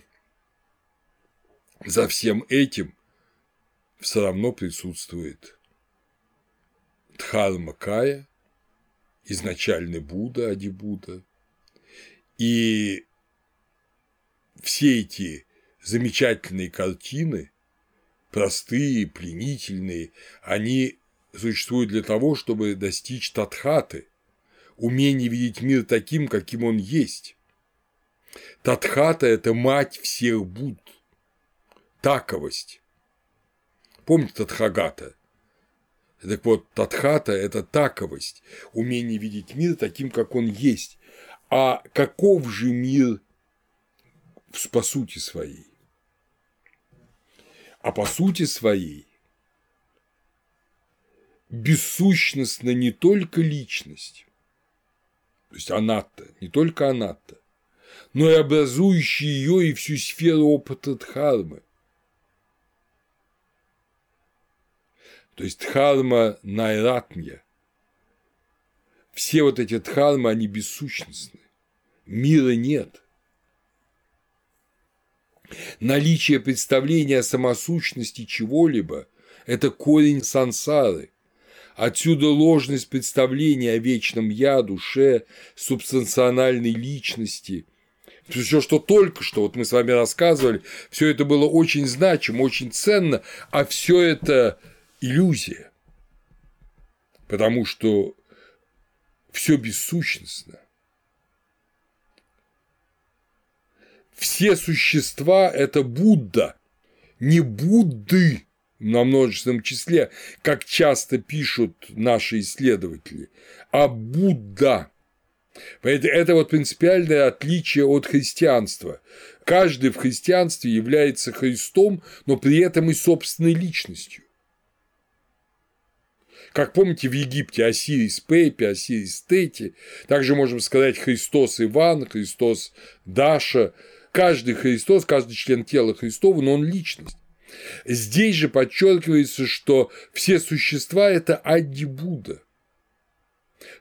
Speaker 1: за всем этим все равно присутствует Дхарма Кая, изначальный Будда, Ади Будда, и все эти замечательные картины, простые, пленительные, они существуют для того, чтобы достичь татхаты, умение видеть мир таким, каким он есть. Татхата – это мать всех Будд, таковость. Помните Татхагата? Так вот, Татхата – это таковость, умение видеть мир таким, как он есть. А каков же мир по сути своей? А по сути своей бессущностна не только личность, то есть анатта, не только анатта, но и образующий ее и всю сферу опыта дхармы. То есть дхарма найратмья. Все вот эти дхармы, они бессущностны. Мира нет. Наличие представления о самосущности чего-либо – это корень сансары – Отсюда ложность представления о вечном я, душе, субстанциональной личности. Все, что только что, вот мы с вами рассказывали, все это было очень значимо, очень ценно, а все это иллюзия. Потому что все бессущностно. Все существа – это Будда, не Будды на множественном числе, как часто пишут наши исследователи, а Будда. Это вот принципиальное отличие от христианства. Каждый в христианстве является Христом, но при этом и собственной личностью. Как помните, в Египте Осирис Пепи, Осирис Тети, также можем сказать Христос Иван, Христос Даша. Каждый Христос, каждый член тела Христова, но он личность. Здесь же подчеркивается, что все существа – это Адди Будда.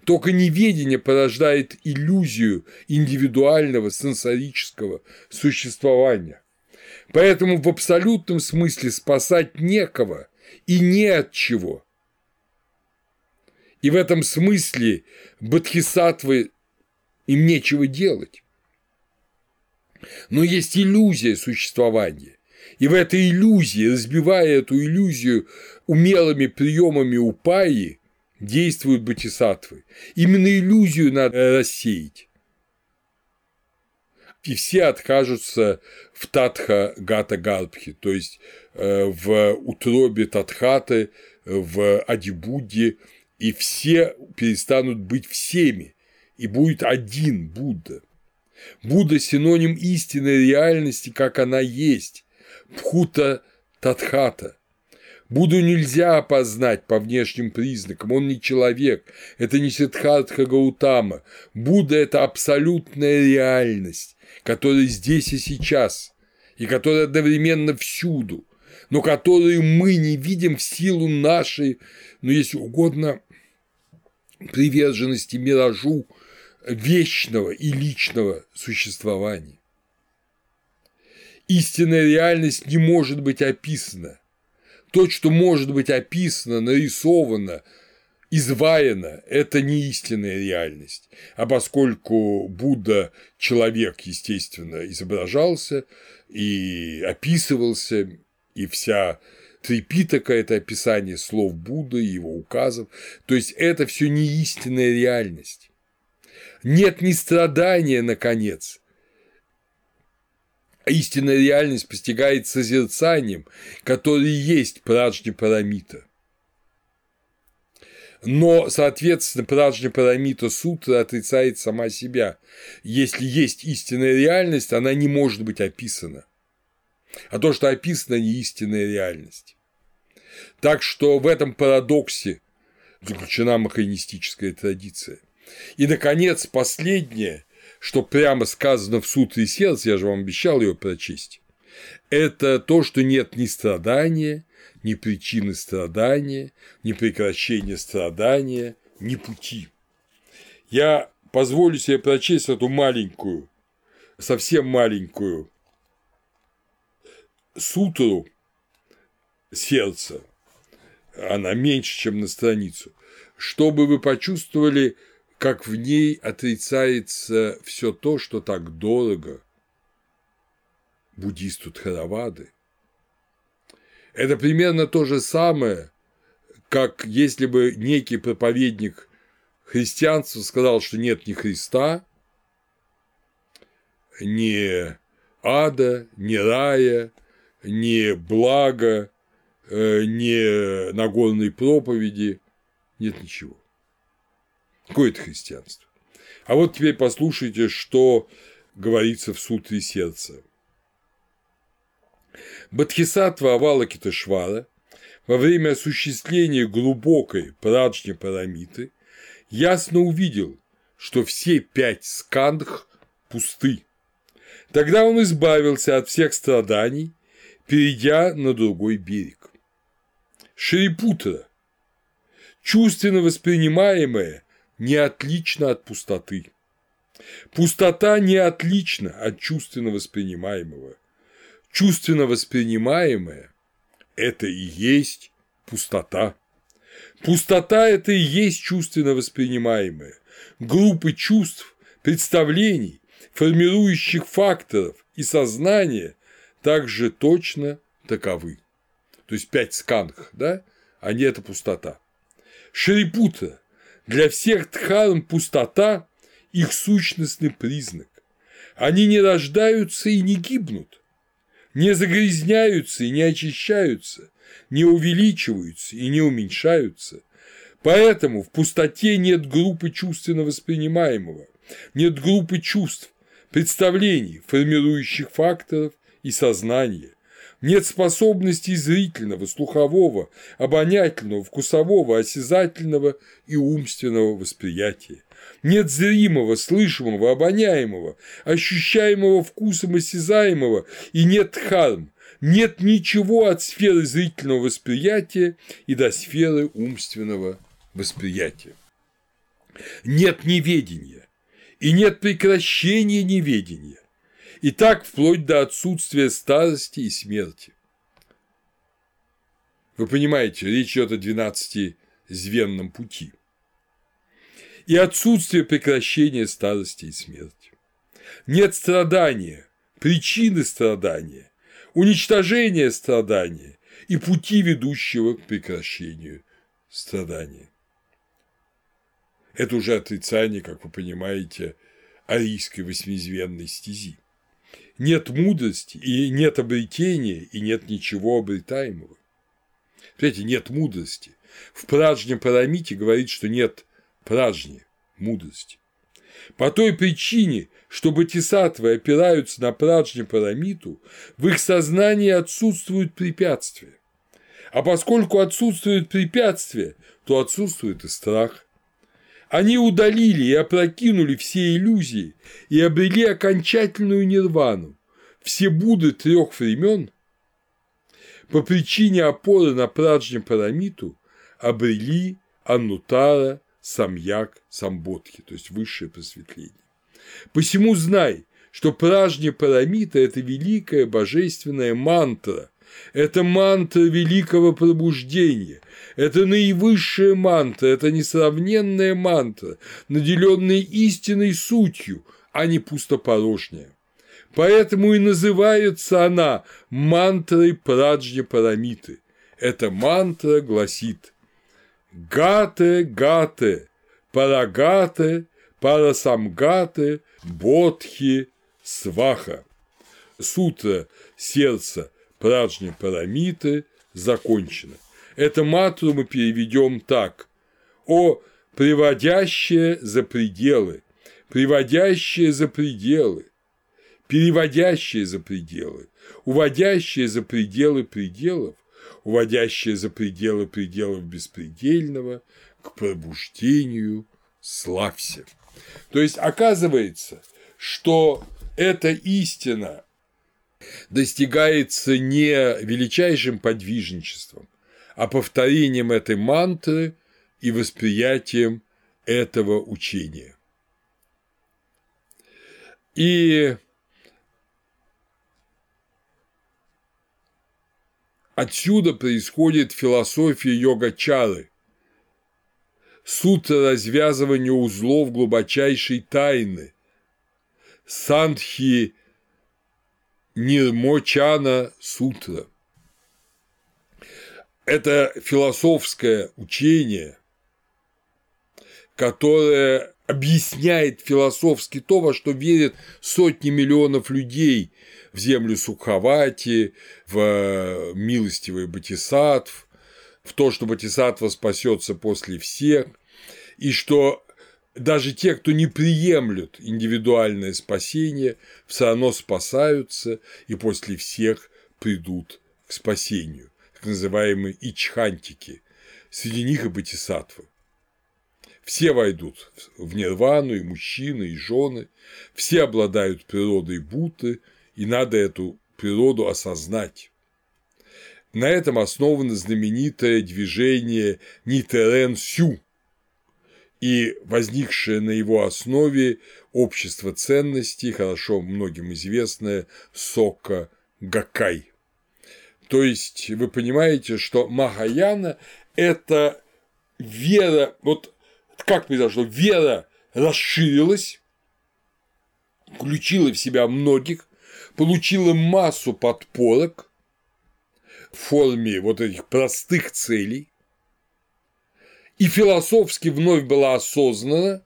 Speaker 1: Только неведение порождает иллюзию индивидуального сенсорического существования. Поэтому в абсолютном смысле спасать некого и не от чего. И в этом смысле бодхисаттвы им нечего делать. Но есть иллюзия существования. И в этой иллюзии, разбивая эту иллюзию умелыми приемами упаи, действуют бодхисаттвы. Именно иллюзию надо рассеять. И все откажутся в татха гата гарбхи, то есть э, в утробе татхаты, в адибудде, и все перестанут быть всеми, и будет один Будда. Будда – синоним истинной реальности, как она есть, Пхута Татхата. Буду нельзя опознать по внешним признакам, он не человек, это не Сиддхартха Гаутама. Будда – это абсолютная реальность, которая здесь и сейчас, и которая одновременно всюду, но которую мы не видим в силу нашей, ну, если угодно, приверженности миражу вечного и личного существования. Истинная реальность не может быть описана. То, что может быть описано, нарисовано, изваяно – это не истинная реальность. А поскольку Будда – человек, естественно, изображался и описывался, и вся Трипитака – это описание слов Будды, его указов, то есть это все не истинная реальность. Нет ни страдания, наконец – истинная реальность постигает созерцанием, который есть праджня парамита. Но, соответственно, праджня парамита сутра отрицает сама себя. Если есть истинная реальность, она не может быть описана. А то, что описано, не истинная реальность. Так что в этом парадоксе заключена маханистическая традиция. И, наконец, последнее, что прямо сказано в сутре сердца, я же вам обещал ее прочесть, это то, что нет ни страдания, ни причины страдания, ни прекращения страдания, ни пути. Я позволю себе прочесть эту маленькую, совсем маленькую сутру сердца, она меньше, чем на страницу, чтобы вы почувствовали, как в ней отрицается все то, что так дорого буддисту Тхаравады. Это примерно то же самое, как если бы некий проповедник христианства сказал, что нет ни Христа, ни ада, ни рая, ни блага, э, ни Нагорной проповеди, нет ничего. Какое это христианство? А вот теперь послушайте, что говорится в сутре сердца. Бадхисатва Авалакиташвара во время осуществления глубокой праджни парамиты ясно увидел, что все пять скандх пусты. Тогда он избавился от всех страданий, перейдя на другой берег. Шрипутра. Чувственно воспринимаемое не отлично от пустоты. Пустота не отлична от чувственно воспринимаемого – чувственно воспринимаемое – это и есть пустота. Пустота – это и есть чувственно воспринимаемое. Группы чувств, представлений, формирующих факторов и сознания также точно таковы. То есть пять сканх, да, они – это пустота. Шрипута – для всех дхарм пустота – их сущностный признак. Они не рождаются и не гибнут, не загрязняются и не очищаются, не увеличиваются и не уменьшаются. Поэтому в пустоте нет группы чувственно воспринимаемого, нет группы чувств, представлений, формирующих факторов и сознания, нет способностей зрительного, слухового, обонятельного, вкусового, осязательного и умственного восприятия. Нет зримого, слышимого, обоняемого, ощущаемого вкусом осязаемого, и нет харм, нет ничего от сферы зрительного восприятия и до сферы умственного восприятия. Нет неведения, и нет прекращения неведения, и так вплоть до отсутствия старости и смерти. Вы понимаете, речь идет о 12-звенном пути и отсутствие прекращения старости и смерти. Нет страдания, причины страдания, уничтожения страдания и пути, ведущего к прекращению страдания. Это уже отрицание, как вы понимаете, арийской восьмизвенной стези. Нет мудрости, и нет обретения, и нет ничего обретаемого. Смотрите, нет мудрости. В Пражне Парамите говорит, что нет пражни, мудрости. По той причине, что бодхисаттвы опираются на пражни парамиту, в их сознании отсутствуют препятствия. А поскольку отсутствуют препятствия, то отсутствует и страх. Они удалили и опрокинули все иллюзии и обрели окончательную нирвану. Все Будды трех времен по причине опоры на праджня парамиту обрели аннутара самьяк, самботхи, то есть высшее просветление. Посему знай, что пражня парамита – это великая божественная мантра, это мантра великого пробуждения, это наивысшая мантра, это несравненная мантра, наделенная истинной сутью, а не пустопорожняя. Поэтому и называется она мантрой праджня парамиты. Эта мантра гласит – Гате, гате, парагате, парасамгате, бодхи, сваха. сутра сердца Праджни Парамиты закончена. Это матру мы переведем так. О приводящее за пределы, приводящее за пределы, переводящее за пределы, уводящее за пределы пределов, уводящее за пределы пределов беспредельного к пробуждению славься. То есть оказывается, что эта истина достигается не величайшим подвижничеством, а повторением этой мантры и восприятием этого учения. И отсюда происходит философия йога-чары, сутра развязывания узлов глубочайшей тайны, сандхи Нирмочана сутра. Это философское учение, которое объясняет философски то, во что верят сотни миллионов людей в землю Сукхавати, в э, милостивый Батисатв, в то, что Батисатва спасется после всех, и что даже те, кто не приемлют индивидуальное спасение, все равно спасаются и после всех придут к спасению, так называемые ичхантики, среди них и бодхисаттвы. Все войдут в нирвану, и мужчины, и жены, все обладают природой Будды, и надо эту природу осознать. На этом основано знаменитое движение Нитерен Сю, и возникшее на его основе общество ценностей, хорошо многим известное Сока Гакай. То есть вы понимаете, что Махаяна – это вера, вот как произошло, вера расширилась, включила в себя многих, получила массу подпорок в форме вот этих простых целей, и философски вновь была осознана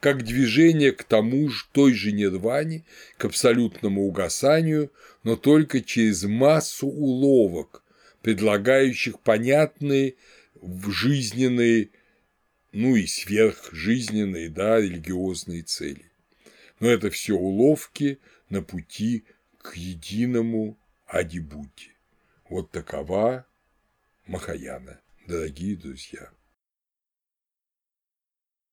Speaker 1: как движение к тому же той же нирване, к абсолютному угасанию, но только через массу уловок, предлагающих понятные жизненные, ну и сверхжизненные, да, религиозные цели. Но это все уловки на пути к единому Адибути. Вот такова Махаяна, дорогие друзья.